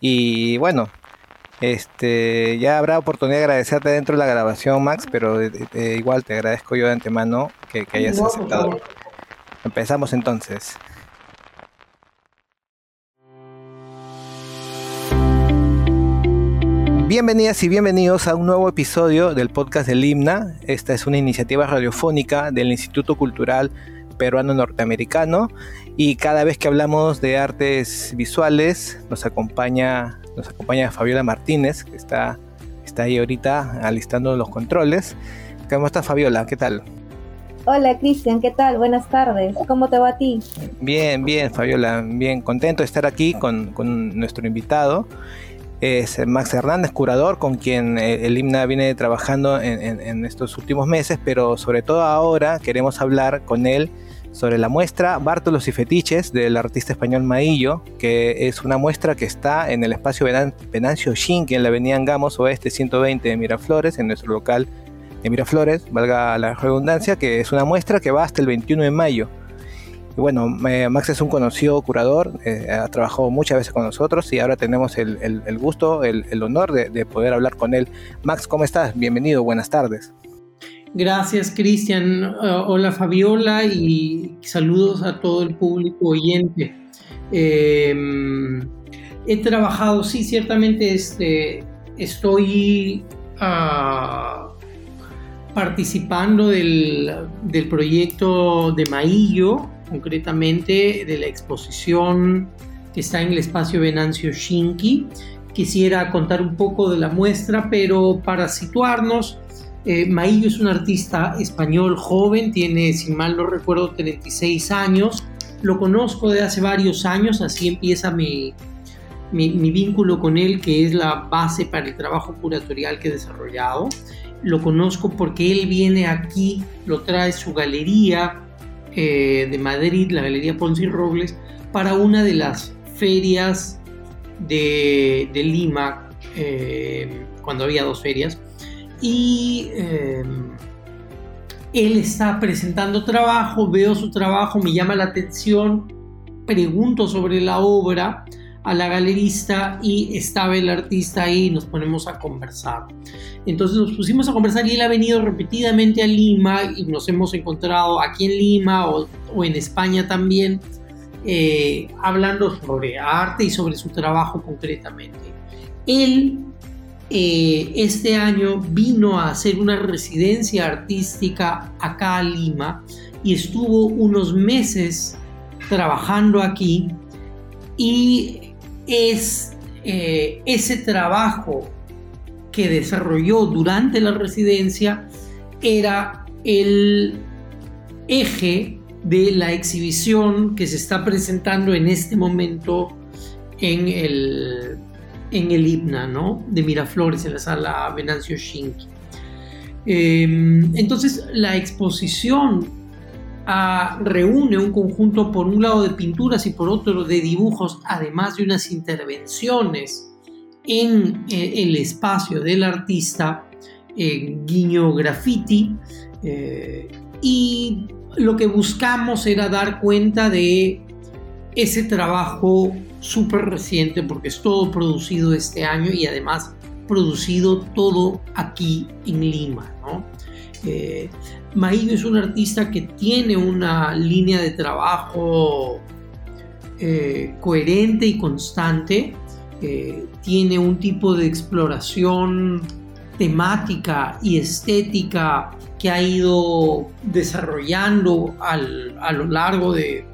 Y bueno, este, ya habrá oportunidad de agradecerte dentro de la grabación, Max, pero igual te agradezco yo de antemano que, hayas aceptado. Empezamos entonces. Bienvenidas y bienvenidos a un nuevo episodio del podcast del Himna. Esta es una iniciativa radiofónica del Instituto Cultural Peruano Norteamericano y cada vez que hablamos de artes visuales nos acompaña nos acompaña Fabiola Martínez, que está, está ahí ahorita alistando los controles. ¿Cómo estás, Fabiola? ¿Qué tal? Hola, Cristian, ¿qué tal? Buenas tardes. ¿Cómo te va a ti? Bien, bien, Fabiola. Bien, contento de estar aquí con, nuestro invitado. Es Max Hernández, curador, con quien eh, el himna viene trabajando en, en estos últimos meses, pero sobre todo ahora queremos hablar con él sobre la muestra Bártolos y Fetiches del artista español Maillo, que es una muestra que está en el espacio Venancio Shin, en la avenida Angamos Oeste 120 de Miraflores, en nuestro local de Miraflores, valga la redundancia, que es una muestra que va hasta el 21 de mayo. Y bueno, Max es un conocido curador, eh, ha trabajado muchas veces con nosotros y ahora tenemos el, gusto, el, honor de, de poder hablar con él. Max, ¿cómo estás? Bienvenido, buenas tardes. Gracias, Cristian. Uh, hola, Fabiola, y saludos a todo el público oyente. Em, he trabajado, sí, ciertamente este, estoy ah, participando del, del, proyecto de Maillo, concretamente de la exposición que está en el espacio Venancio Shinki. Quisiera contar un poco de la muestra, pero para situarnos, eh, Maillo es un artista español joven, tiene, si mal no recuerdo, 36 años. Lo conozco de hace varios años, así empieza mi, mi, vínculo con él, que es la base para el trabajo curatorial que he desarrollado. Lo conozco porque él viene aquí, lo trae su galería eh, de Madrid, la Galería Ponce y Robles, para una de las ferias de, Lima, eh, cuando había dos ferias y em, él está presentando trabajo, veo su trabajo, me llama la atención, pregunto sobre la obra a la galerista y estaba el artista ahí y nos ponemos a conversar. Entonces nos pusimos a conversar y él ha venido repetidamente a Lima y nos hemos encontrado aquí en Lima o, en España también eh, hablando sobre arte y sobre su trabajo concretamente. Él eh, este año vino a hacer una residencia artística acá a Lima y estuvo unos meses trabajando aquí. Y es eh, ese trabajo que desarrolló durante la residencia era el eje de la exhibición que se está presentando en este momento en el en el himna, ¿no? De Miraflores, en la sala Venancio Shinki. Em, entonces, la exposición ah, reúne un conjunto, por un lado, de pinturas y por otro, de dibujos, además de unas intervenciones en eh, el espacio del artista, guiño graffiti, eh, y lo que buscamos era dar cuenta de ese trabajo súper reciente porque es todo producido este año y además producido todo aquí en Lima. ¿no? Eh, es un artista que tiene una línea de trabajo eh, coherente y constante, eh, tiene un tipo de exploración temática y estética que ha ido desarrollando a lo largo de,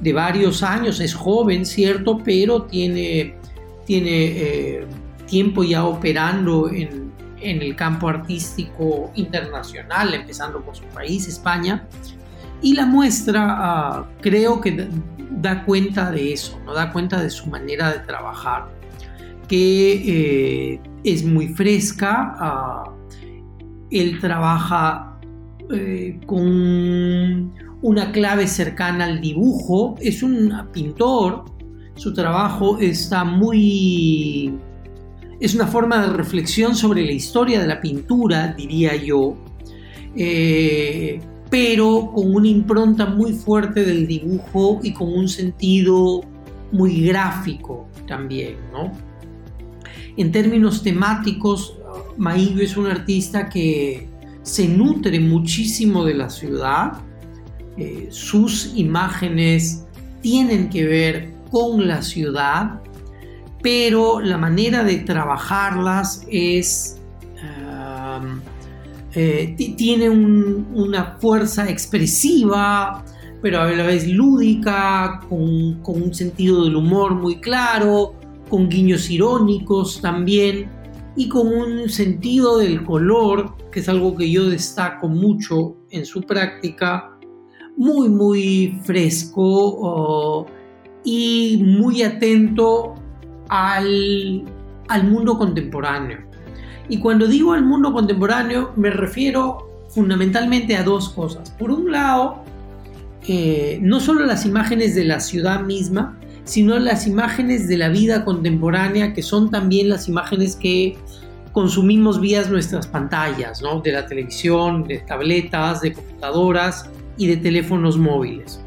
de varios años, es joven, ¿cierto? Pero tiene, tiene eh, tiempo ya operando en, el campo artístico internacional, empezando por su país, España. Y la muestra ah, creo que da cuenta de eso, ¿no? da cuenta de su manera de trabajar, que eh, es muy fresca, ah, él trabaja eh, con una clave cercana al dibujo, es un pintor, su trabajo está muy... es una forma de reflexión sobre la historia de la pintura, diría yo, eh, pero con una impronta muy fuerte del dibujo y con un sentido muy gráfico también, ¿no? En términos temáticos, Maillo es un artista que se nutre muchísimo de la ciudad. Eh, sus imágenes tienen que ver con la ciudad, pero la manera de trabajarlas es... Eh, tiene una fuerza expresiva, pero a la vez lúdica, con, con un sentido del humor muy claro, con guiños irónicos también y con un sentido del color, que es algo que yo destaco mucho en su práctica, muy, muy fresco y muy atento al, al mundo contemporáneo. Y cuando digo al mundo contemporáneo me refiero fundamentalmente a dos cosas. Por un lado, eh, no solo las imágenes de la ciudad misma, sino las imágenes de la vida contemporánea, que son también las imágenes que consumimos vía nuestras pantallas, ¿no? de la televisión, de tabletas, de computadoras y de teléfonos móviles.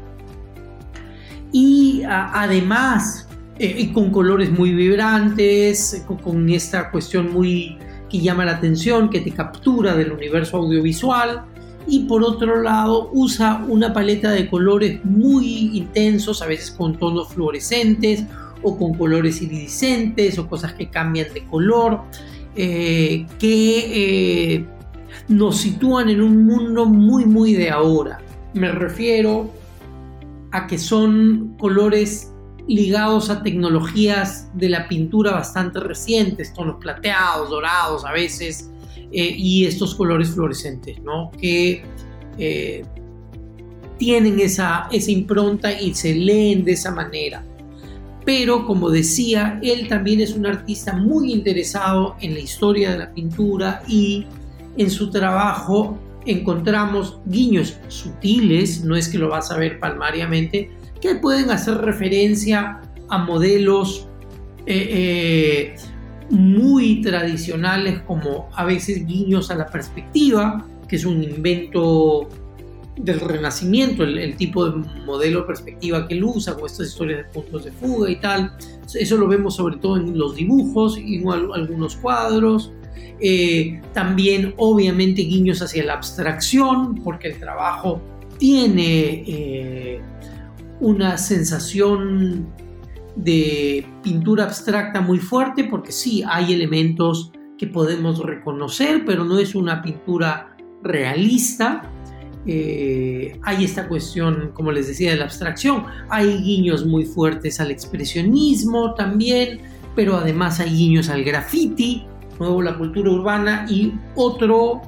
Y además, eh, con colores muy vibrantes, con esta cuestión muy que llama la atención, que te captura del universo audiovisual y por otro lado usa una paleta de colores muy intensos, a veces con tonos fluorescentes o con colores iridiscentes o cosas que cambian de color, eh, que eh, nos sitúan en un mundo muy muy de ahora. Me refiero a que son colores ligados a tecnologías de la pintura bastante recientes, tonos plateados, dorados a veces, eh, y estos colores fluorescentes, ¿no? Que eh, tienen esa, esa impronta y se leen de esa manera. Pero como decía, él también es un artista muy interesado en la historia de la pintura y en su trabajo encontramos guiños sutiles, no es que lo vas a ver palmariamente, que pueden hacer referencia a modelos eh, eh, muy tradicionales como a veces guiños a la perspectiva, que es un invento del renacimiento, el, tipo de modelo de perspectiva que él usa, con estas historias de puntos de fuga y tal. Eso lo vemos sobre todo en los dibujos y en algunos cuadros. Eh, también obviamente guiños hacia la abstracción, porque el trabajo tiene una sensación de pintura abstracta muy fuerte porque sí, hay elementos que podemos reconocer, pero no es una pintura realista. Eh, hay esta cuestión, como les decía, de la abstracción. Hay guiños muy fuertes al expresionismo también, pero además hay guiños al graffiti, nuevo la cultura urbana y otro,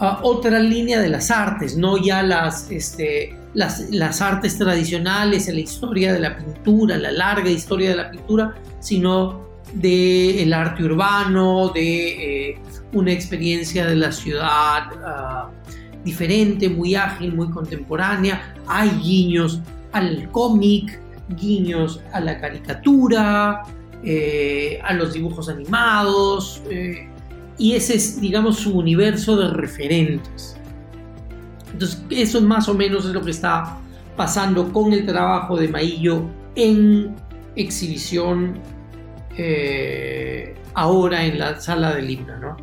ah, otra línea de las artes, no ya las, este, las, artes tradicionales, la historia de la pintura, la larga historia de la pintura, sino del el arte urbano, de eh, una experiencia de la ciudad ah, diferente, muy ágil, muy contemporánea. Hay guiños al cómic, guiños a la caricatura, eh, a los dibujos animados, eh, y ese es, digamos, su universo de referentes. Entonces, eso más o menos es lo que está pasando con el trabajo de Maillo en exhibición eh, ahora en la sala del himno, ¿no?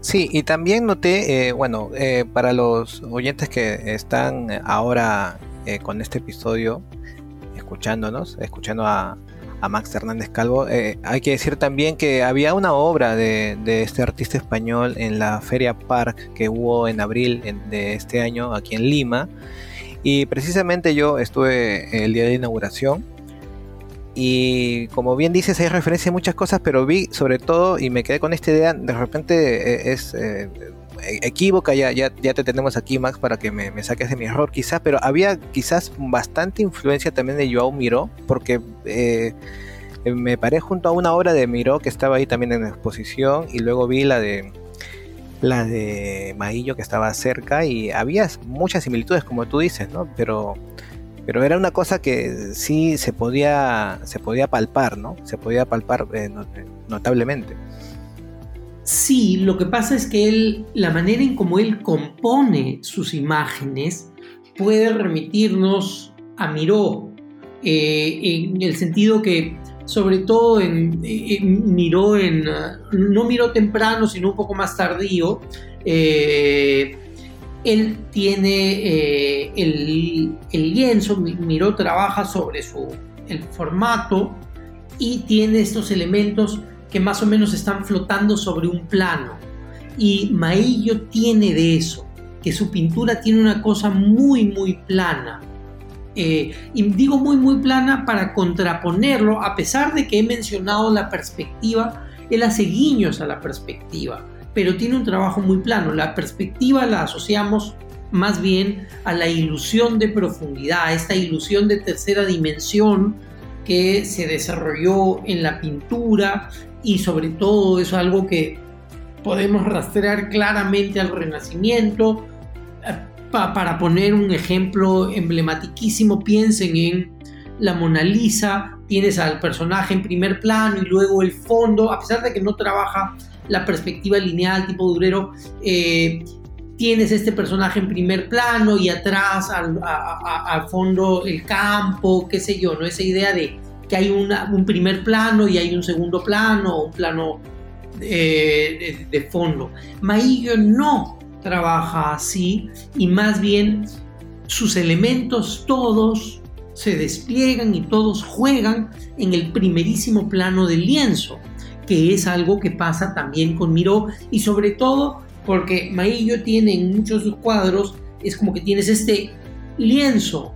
Sí, y también noté, bueno, para los oyentes que están ahora con este episodio, escuchándonos, escuchando a, a Max Hernández Calvo. Eh, hay que decir también que había una obra de, este artista español en la Feria Park que hubo en abril de este año aquí en Lima. Y precisamente yo estuve el día de inauguración. Y como bien dices, hay referencia a muchas cosas, pero vi sobre todo y me quedé con esta idea, de repente eh, es eh, equívoca, ya, ya, ya te tenemos aquí, Max, para que me, saques de mi error, quizás, pero había quizás bastante influencia también de Joao Miró, porque eh, me paré junto a una obra de Miró que estaba ahí también en exposición, y luego vi la de la de Maillo que estaba cerca, y había muchas similitudes, como tú dices, ¿no? Pero pero era una cosa que sí se podía se podía palpar, ¿no? Se podía palpar eh, notablemente. Sí, lo que pasa es que él, la manera en cómo él compone sus imágenes puede remitirnos a Miró, eh, en el sentido que sobre todo en, miró en, no miró temprano, sino un poco más tardío. Eh, él tiene eh, el, el, lienzo, Miró trabaja sobre su, el formato y tiene estos elementos que más o menos están flotando sobre un plano. Y Maillo tiene de eso, que su pintura tiene una cosa muy, muy plana. Eh, y digo muy, muy plana para contraponerlo, a pesar de que he mencionado la perspectiva, él hace guiños a la perspectiva, pero tiene un trabajo muy plano. La perspectiva la asociamos más bien a la ilusión de profundidad, esta ilusión de tercera dimensión que se desarrolló en la pintura y sobre todo es algo que podemos rastrear claramente al Renacimiento. Eh, para poner un ejemplo emblematiquísimo, piensen en la Mona Lisa, tienes al personaje en primer plano y luego el fondo, a pesar de que no trabaja la perspectiva lineal tipo durero, eh, tienes este personaje en primer plano y atrás al, fondo el campo, qué sé yo, ¿no? Esa idea de que hay un primer plano y hay un segundo plano, un plano eh, de, fondo. Maillo no trabaja así y más bien sus elementos todos se despliegan y todos juegan en el primerísimo plano del lienzo, que es algo que pasa también con Miró y sobre todo porque Maillo tiene en muchos sus cuadros, es como que tienes este lienzo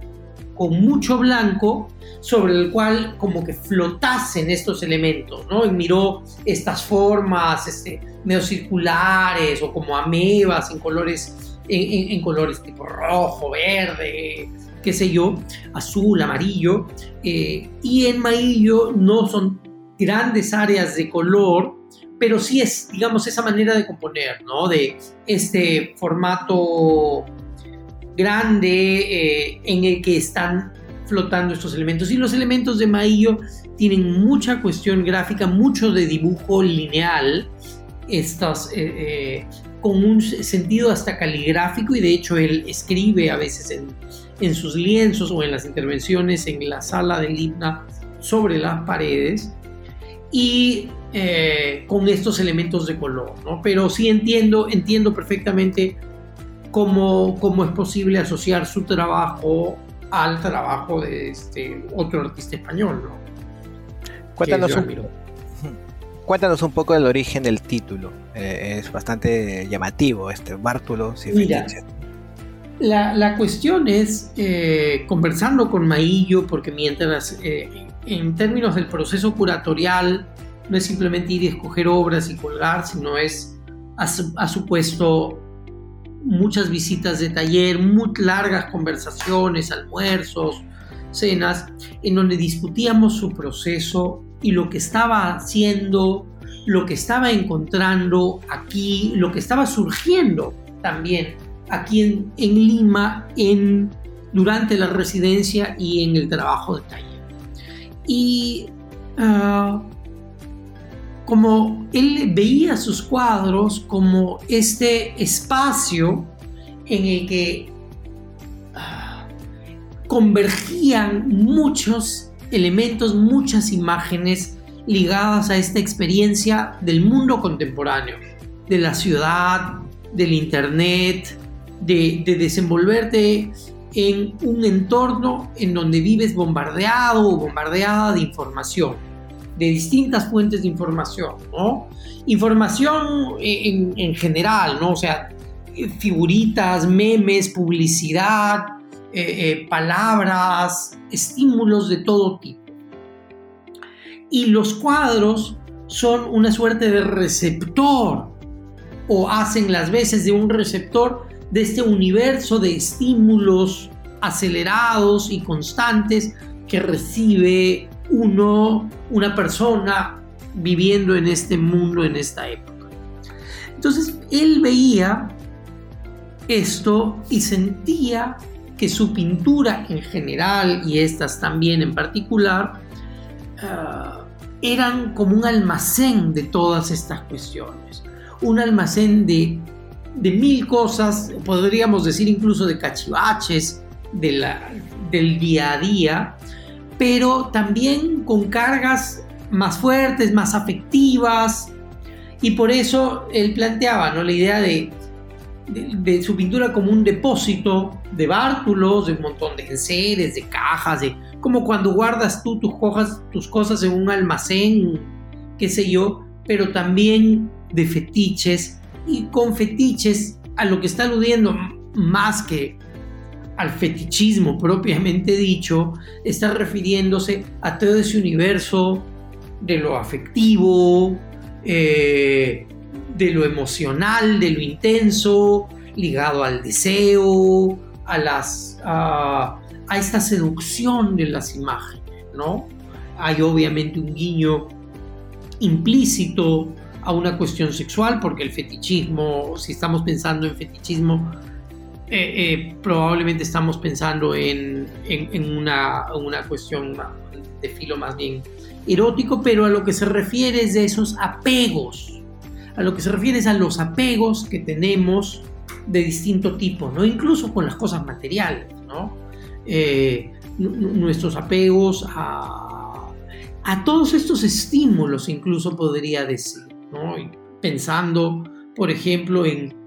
con mucho blanco sobre el cual como que flotasen estos elementos, ¿no? Y miró estas formas este, medio circulares o como amebas en colores, en, colores tipo rojo, verde, qué sé yo, azul, amarillo, eh, y en Maillo no son grandes áreas de color, pero sí es, digamos, esa manera de componer, ¿no? De este formato grande eh, en el que están flotando estos elementos. Y los elementos de Maillo tienen mucha cuestión gráfica, mucho de dibujo lineal, estas, eh, eh, con un sentido hasta caligráfico, y de hecho él escribe a veces en, sus lienzos o en las intervenciones en la sala del himna sobre las paredes y con estos elementos de color, ¿no? Pero sí entiendo, entiendo perfectamente cómo, cómo es posible asociar su trabajo al trabajo de este otro artista español, ¿no? Cuéntanos un, cuéntanos un poco del origen del título. Eh, es bastante llamativo este, Bártulo Mira, la, la, cuestión es, eh, conversando con Maillo, porque mientras en términos del proceso curatorial, no es simplemente ir y escoger obras y colgar, sino es, ha, supuesto muchas visitas de taller, muy largas conversaciones, almuerzos, cenas, en donde discutíamos su proceso y lo que estaba haciendo, lo que estaba encontrando aquí, lo que estaba surgiendo también aquí en, en Lima en, durante la residencia y en el trabajo de taller. Y ah, como él veía sus cuadros como este espacio en el que ah, convergían muchos elementos, muchas imágenes ligadas a esta experiencia del mundo contemporáneo, de la ciudad, del internet, de, de desenvolverte en un entorno en donde vives bombardeado o bombardeada de información, de distintas fuentes de información, ¿no? Información en, general, ¿no? O sea, figuritas, memes, publicidad, eh, eh, palabras, estímulos de todo tipo. Y los cuadros son una suerte de receptor o hacen las veces de un receptor de este universo de estímulos acelerados y constantes que recibe uno, una persona viviendo en este mundo, en esta época. Entonces él veía esto y sentía que su pintura en general y estas también en particular ah, eran como un almacén de todas estas cuestiones, un almacén de de mil cosas, podríamos decir incluso de cachivaches del día a día, pero también con cargas más fuertes, más afectivas, y por eso él planteaba ¿no? la idea de, su pintura como un depósito de bártulos, de un montón de enseres, de cajas, de como cuando guardas tú tus, cosas, tus cosas en un almacén, qué sé yo, pero también de fetiches y con fetiches a lo que está aludiendo más que al fetichismo propiamente dicho, está refiriéndose a todo ese universo de lo afectivo, eh, de lo emocional, de lo intenso, ligado al deseo, a, las, a, esta seducción de las imágenes, ¿no? Hay obviamente un guiño implícito a una cuestión sexual, porque el fetichismo, si estamos pensando en fetichismo, eh, eh, probablemente estamos pensando en, una, una, cuestión de filo más bien erótico, pero a lo que se refiere es de esos apegos, a lo que se refiere es a los apegos que tenemos de distinto tipo, ¿no? incluso con las cosas materiales, ¿no? Eh, nuestros apegos a, a todos estos estímulos, incluso podría decir, ¿no? pensando, por ejemplo, en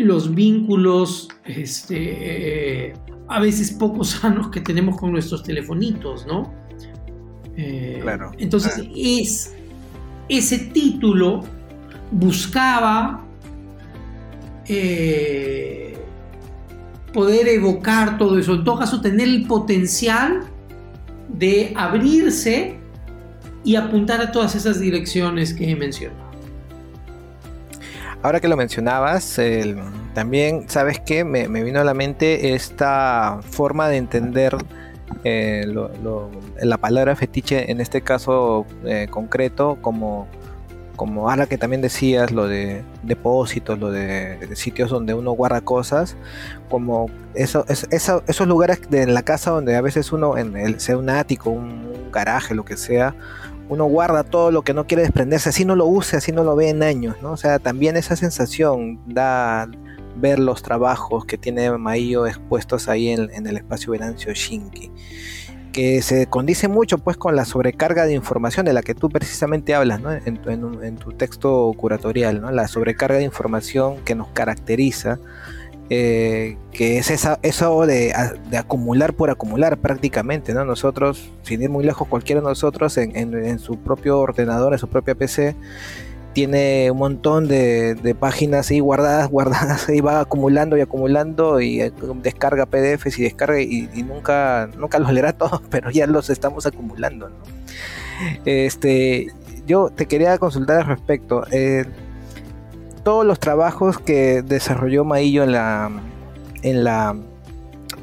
los vínculos este, a veces poco sanos que tenemos con nuestros telefonitos, ¿no? Eh, claro. Entonces, ah. es, ese título buscaba eh, poder evocar todo eso, en todo caso, tener el potencial de abrirse y apuntar a todas esas direcciones que he mencionado. Ahora que lo mencionabas, también, ¿sabes qué? Me, vino a la mente esta forma de entender eh, la palabra fetiche, en este caso eh, concreto, como, como ahora que también decías, lo de depósitos, lo de, sitios donde uno guarda cosas, como eso, esos lugares de la casa donde a veces uno, en el, sea un ático, un garaje, lo que sea, uno guarda todo lo que no quiere desprenderse, así no lo use, así no lo ve en años, ¿no? O sea, también esa sensación da ver los trabajos que tiene Maio expuestos ahí en, el espacio Venancio Shinki, que se condice mucho pues con la sobrecarga de información de la que tú precisamente hablas ¿no? en, tu texto curatorial, ¿no? la sobrecarga de información que nos caracteriza eh, que es esa, eso de, acumular por acumular prácticamente, ¿no? Nosotros, sin ir muy lejos, cualquiera de nosotros en, su propio ordenador, en su propia PC, tiene un montón de, páginas ahí guardadas, guardadas, y va acumulando y acumulando y eh, descarga PDFs y descarga y, nunca, nunca los leerá todos, pero ya los estamos acumulando, Este, yo te quería consultar al respecto. Eh, todos los trabajos que desarrolló Maillo en la, en la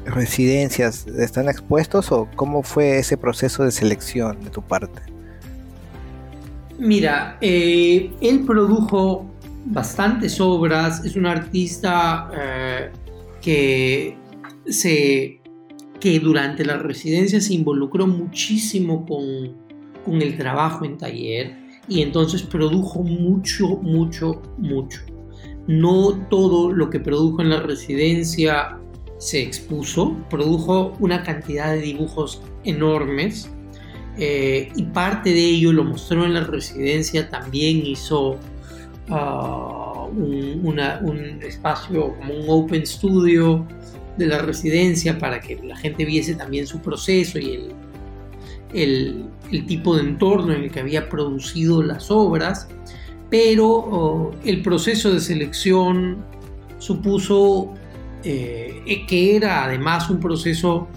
residencias están expuestos o cómo fue ese proceso de selección de tu parte? Mira, eh, él produjo bastantes obras, es un artista eh, que, se, que durante la residencia se involucró muchísimo con, con el trabajo en taller y entonces produjo mucho, mucho, mucho. No todo lo que produjo en la residencia se expuso, produjo una cantidad de dibujos enormes eh, y parte de ello lo mostró en la residencia, también hizo ah, un, un espacio como un open studio de la residencia para que la gente viese también su proceso y el, el, tipo de entorno en el que había producido las obras, pero oh, el proceso de selección supuso eh, que era además un proceso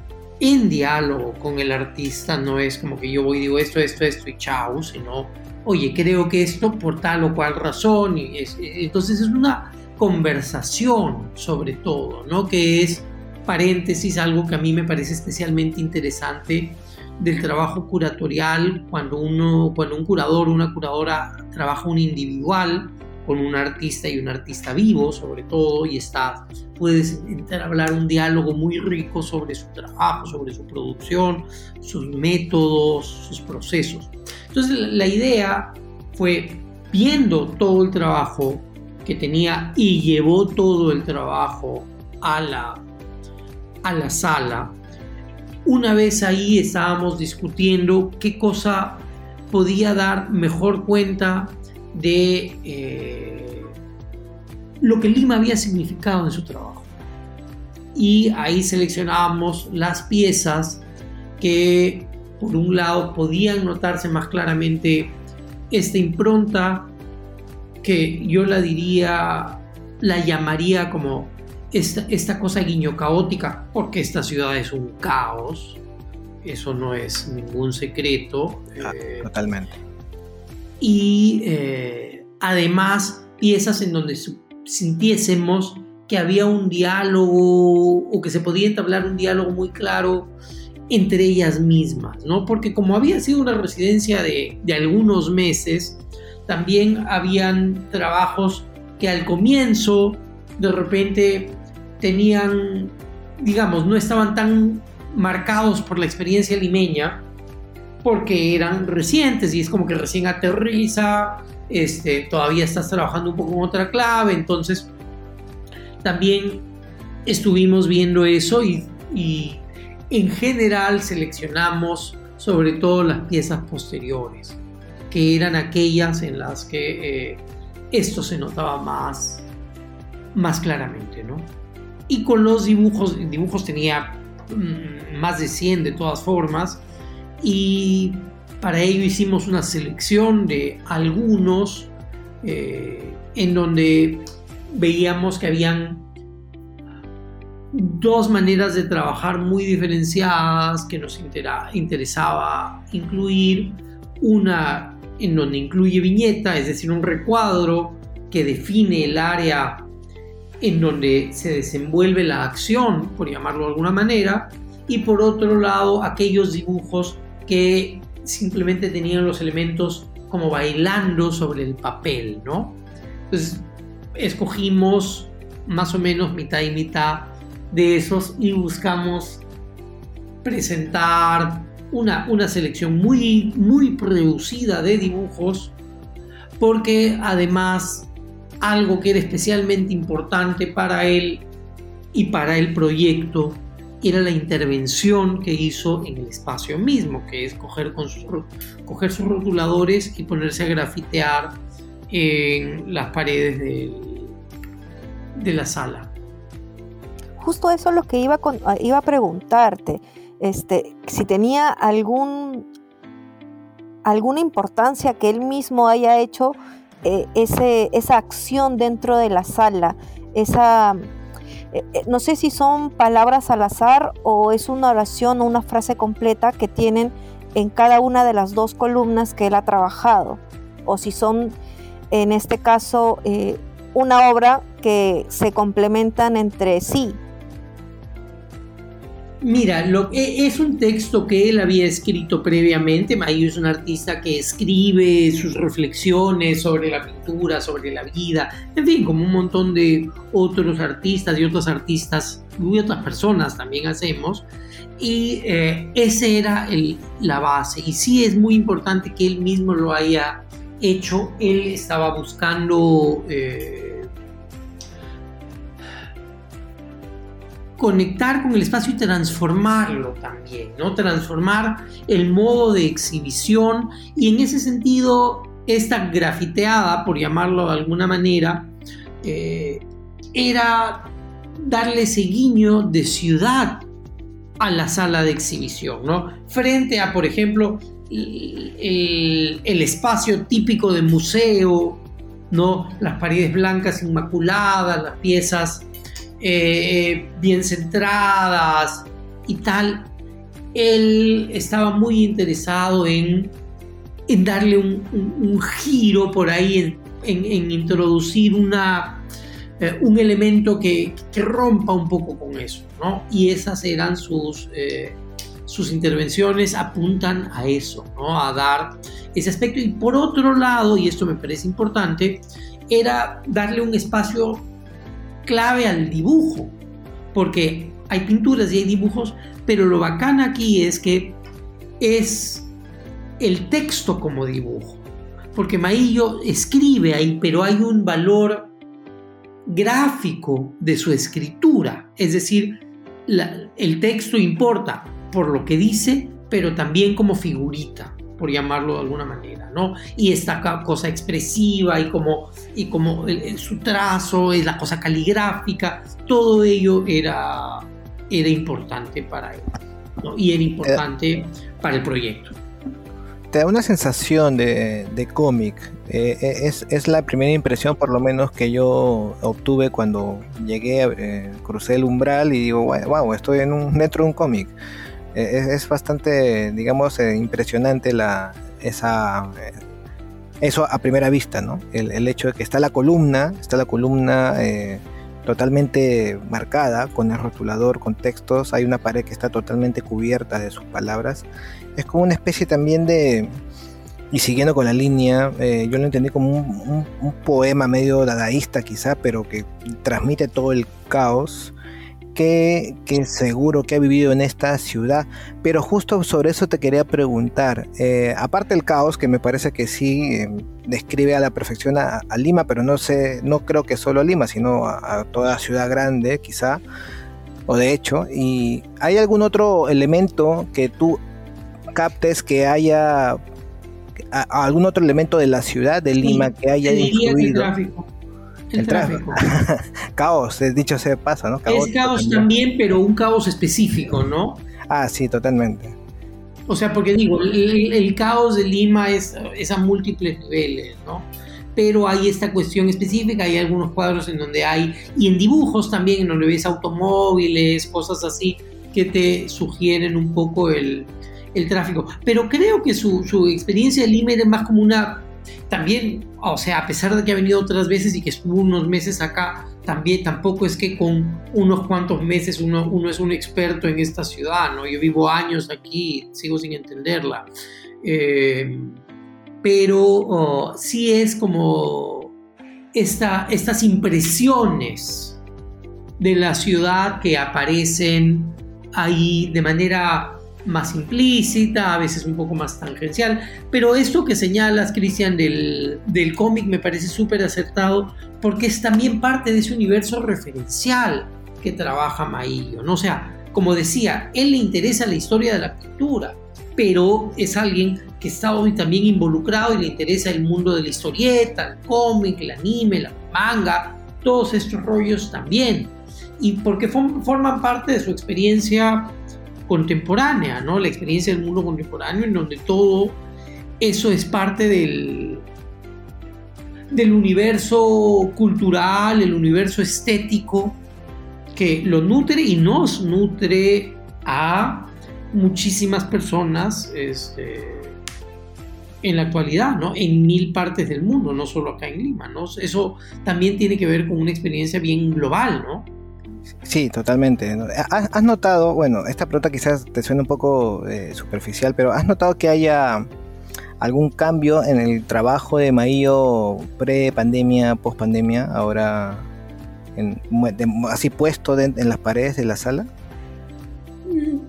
en diálogo con el artista, no es como que yo voy y digo esto, esto, esto y chao, sino, oye, creo que esto por tal o cual razón, y entonces es una conversación sobre todo, ¿no? Que es, paréntesis, algo que a mí me parece especialmente interesante del trabajo curatorial cuando uno cuando un curador una curadora trabaja un individual con un artista y un artista vivo sobre todo y está puedes hablar un diálogo muy rico sobre su trabajo sobre su producción sus métodos sus procesos. Entonces la idea fue viendo todo el trabajo que tenía y llevó todo el trabajo a la a la sala una vez ahí estábamos discutiendo qué cosa podía dar mejor cuenta de eh, lo que Lima había significado en su trabajo. Y ahí seleccionábamos las piezas que por un lado podían notarse más claramente esta impronta que yo la diría, la llamaría como esta, esta cosa guiño caótica, porque esta ciudad es un caos, eso no es ningún secreto. Ah, eh, totalmente. Y eh, además piezas en donde sintiésemos que había un diálogo o que se podía entablar un diálogo muy claro entre ellas mismas, ¿no? Porque como había sido una residencia de, de algunos meses, también habían trabajos que al comienzo de repente tenían, digamos, no estaban tan marcados por la experiencia limeña porque eran recientes y es como que recién aterriza, este, todavía estás trabajando un poco en otra clave, entonces también estuvimos viendo eso y, en general seleccionamos sobre todo las piezas posteriores, que eran aquellas en las que eh, esto se notaba más, más claramente, ¿no? Y con los dibujos, dibujos tenía Mm, más de 100 de todas formas, y para ello hicimos una selección de algunos eh, en donde veíamos que habían dos maneras de trabajar muy diferenciadas que nos interesaba incluir. Una en donde incluye viñeta, es decir, un recuadro que define el área en donde se desenvuelve la acción, por llamarlo de alguna manera, y por otro lado aquellos dibujos que simplemente tenían los elementos como bailando sobre el papel, ¿no? Entonces escogimos más o menos mitad y mitad de esos y buscamos presentar una, una selección muy, muy reducida de dibujos porque además algo que era especialmente importante para él y para el proyecto era la intervención que hizo en el espacio mismo, que es coger, sus, rotuladores y ponerse a grafitear en las paredes de, la sala. Justo eso es lo que iba, iba a preguntarte, este, si tenía algún, alguna importancia que él mismo haya hecho eh, ese, esa acción dentro de la sala, esa, eh, eh, no sé si son palabras al azar o es una oración o una frase completa que tienen en cada una de las dos columnas que él ha trabajado, o si son, en este caso, una obra que se complementan entre sí. Mira, lo, es un texto que él había escrito previamente. Mayo es un artista que escribe sus reflexiones sobre la pintura, sobre la vida, en fin, como un montón de otros artistas y otros artistas y otras personas también hacemos. Y eh, esa era la base. Y sí es muy importante que él mismo lo haya hecho. Él estaba buscando... Eh, conectar con el espacio y transformarlo también, ¿no? Transformar el modo de exhibición y en ese sentido esta grafiteada, por llamarlo de alguna manera, eh, era darle ese guiño de ciudad a la sala de exhibición, ¿no? Frente a, por ejemplo, el, el espacio típico de museo, ¿no? Las paredes blancas inmaculadas, las piezas eh, bien centradas y tal, él estaba muy interesado en, en darle un, giro por ahí, en, introducir una, eh, un elemento que, rompa un poco con eso, ¿no? Y esas eran sus, eh, sus intervenciones, apuntan a eso, ¿no? A dar ese aspecto. Y por otro lado, y esto me parece importante, era darle un espacio clave al dibujo, porque hay pinturas y hay dibujos, pero lo bacán aquí es que es el texto como dibujo, porque Maillo escribe ahí, pero hay un valor gráfico de su escritura, es decir, el texto importa, por lo que dice, pero también como figurita, por llamarlo de alguna manera, ¿no? Y esta cosa expresiva y como, y como su trazo, es la cosa caligráfica, todo ello era, era importante para él, ¿no? Y era importante para el proyecto te da una sensación de, cómic. Eh, eh, es, es, la primera impresión, por lo menos, que yo obtuve cuando llegué, eh, crucé el umbral y digo, wow, estoy en un, dentro de un cómic. Es, bastante, digamos, impresionante la, esa, eso a primera vista, ¿no? El, el, hecho de que está la columna, está la columna totalmente marcada con el rotulador, con textos, hay una pared que está totalmente cubierta de sus palabras es como una especie también de, y siguiendo con la línea, eh, yo lo entendí como un, poema medio dadaísta quizá, pero que transmite todo el caos que, seguro que ha vivido en esta ciudad. Pero justo sobre eso te quería preguntar, eh, aparte del caos, que me parece que sí eh, describe a la perfección a, Lima, pero no sé, no creo que solo a Lima, sino a, a toda ciudad grande quizá, o de hecho, y ¿hay algún otro elemento que tú captes que haya algún otro elemento de la ciudad de Lima que haya influido. El tráfico. El, tráfico. caos, dicho se pasa, ¿no? es caos también. pero un caos específico, ¿no? Ah, sí, totalmente. O sea, porque digo, el, caos de Lima es, es, a múltiples niveles, ¿no? Pero hay esta cuestión específica, hay algunos cuadros en donde hay, y en dibujos también, en donde ves automóviles, cosas así, que te sugieren un poco el, el tráfico. Pero creo que su, experiencia de Lima era más como una, también, o sea, a pesar de que ha venido otras veces y que estuvo unos meses acá, también tampoco es que con unos cuantos meses uno, uno es un experto en esta ciudad, ¿no? Yo vivo años aquí, sigo sin entenderla. Eh, pero oh, sí es como esta, estas impresiones de la ciudad que aparecen ahí de manera más implícita, a veces un poco más tangencial, pero esto que señalas, Cristian, del, del cómic me parece súper acertado porque es también parte de ese universo referencial que trabaja Maillo, ¿no? O sea, como decía, él le interesa la historia de la cultura, pero es alguien que está hoy también involucrado y le interesa el mundo de la historieta, el cómic, el anime, la manga, todos estos rollos también. Y porque forman parte de su experiencia contemporánea, ¿no? La experiencia del mundo contemporáneo en donde todo eso es parte del, del universo cultural, el universo estético que lo nutre y nos nutre a muchísimas personas este, en la actualidad, ¿no? En mil partes del mundo, no solo acá en Lima, ¿no? Eso también tiene que ver con una experiencia bien global, ¿no? Sí, totalmente. ¿Has, notado, bueno, esta pregunta quizás te suena un poco eh, superficial, pero ¿has notado que haya algún cambio en el trabajo de Maío pre-pandemia, post-pandemia, ahora así puesto en las paredes de la sala?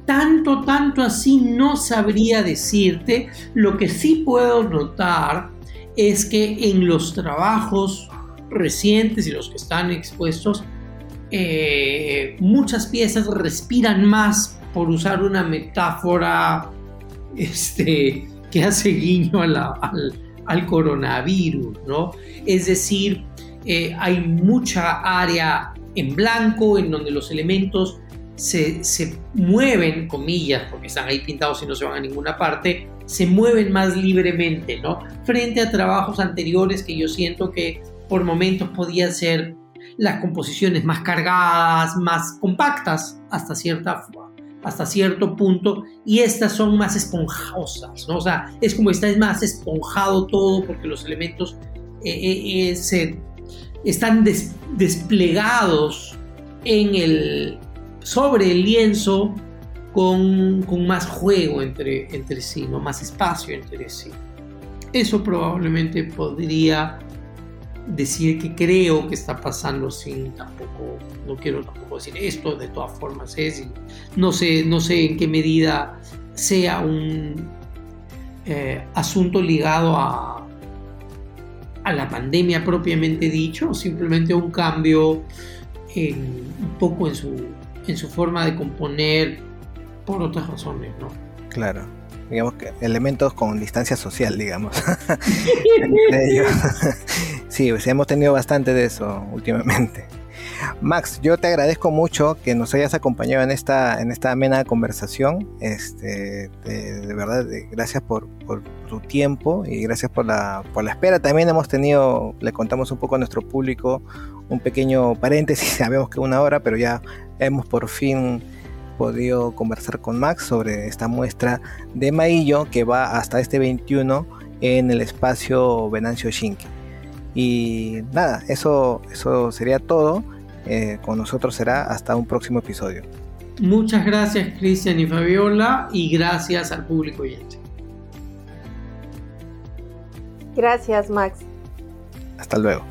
Tanto, tanto así no sabría decirte. Lo que sí puedo notar es que en los trabajos recientes y los que están expuestos, eh, muchas piezas respiran más, por usar una metáfora este, que hace guiño al, coronavirus, ¿no? Es decir, eh, hay mucha área en blanco en donde los elementos se, se, mueven, comillas, porque están ahí pintados y no se van a ninguna parte, se mueven más libremente, ¿no? Frente a trabajos anteriores que yo siento que por momentos podían ser las composiciones más cargadas, más compactas hasta, cierta, hasta cierto punto, y estas son más esponjosas, ¿no? O sea, es como está es más esponjado todo porque los elementos eh, eh, eh, se, están desplegados en el, sobre el lienzo con, con, más juego entre, entre sí, ¿no? más espacio entre sí. Eso probablemente podría decir que creo que está pasando sin tampoco, no quiero tampoco decir esto, de todas formas es, no sé, no sé en qué medida sea un eh, asunto ligado a, a la pandemia propiamente dicho, o simplemente un cambio un poco en su, en su forma de componer por otras razones, ¿no? Claro. Digamos que elementos con distancia social, digamos. sí, pues hemos tenido bastante de eso últimamente. Max, yo te agradezco mucho que nos hayas acompañado en esta, en esta amena conversación. Este, de, verdad, gracias por, tu tiempo y gracias por la, por la espera. También hemos tenido, le contamos un poco a nuestro público, un pequeño paréntesis, sabemos que una hora, pero ya hemos por fin podido conversar con Max sobre esta muestra de Maillo que va hasta este 21 en el espacio Venancio Shinki. Y nada, eso, eso sería todo. Eh, con nosotros será hasta un próximo episodio. Muchas gracias Cristian y Fabiola y gracias al público oyente. Gracias Max. Hasta luego.